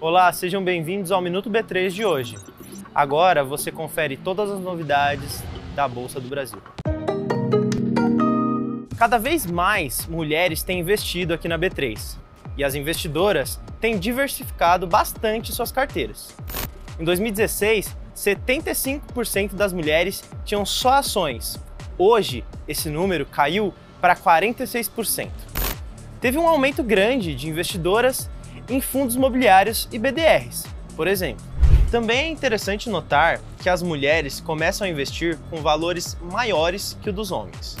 Olá, sejam bem-vindos ao Minuto B3 de hoje. Agora você confere todas as novidades da Bolsa do Brasil. Cada vez mais mulheres têm investido aqui na B3 e as investidoras têm diversificado bastante suas carteiras. Em 2016, 75% das mulheres tinham só ações. Hoje, esse número caiu para 46%. Teve um aumento grande de investidoras em fundos imobiliários e BDRs, por exemplo. Também é interessante notar que as mulheres começam a investir com valores maiores que o dos homens.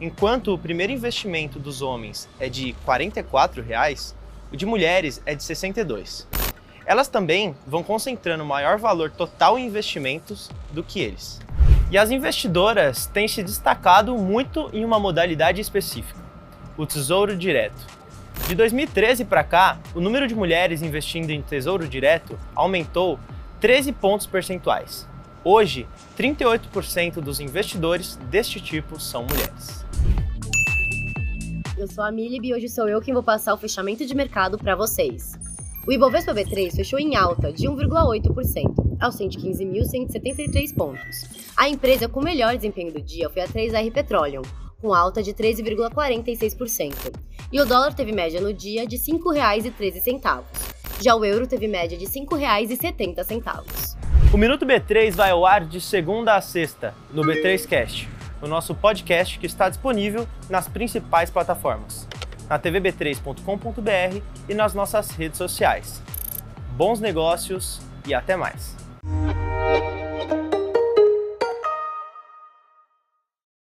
Enquanto o primeiro investimento dos homens é de 44 reais, o de mulheres é de R$ 62. Elas também vão concentrando maior valor total em investimentos do que eles. E as investidoras têm se destacado muito em uma modalidade específica, o Tesouro Direto. De 2013 para cá, o número de mulheres investindo em Tesouro Direto aumentou 13 pontos percentuais. Hoje, 38% dos investidores deste tipo são mulheres. Eu sou a Milib e hoje sou eu quem vou passar o fechamento de mercado para vocês. O Ibovespa B3 fechou em alta de 1,8%, aos 115.173 pontos. A empresa com melhor desempenho do dia foi a 3R Petroleum, com alta de 13,46%. E o dólar teve média no dia de R$ 5,13. Já o euro teve média de R$ 5,70. O Minuto B3 vai ao ar de segunda a sexta, no B3 Cast, o nosso podcast que está disponível nas principais plataformas na tvb3.com.br e nas nossas redes sociais. Bons negócios e até mais!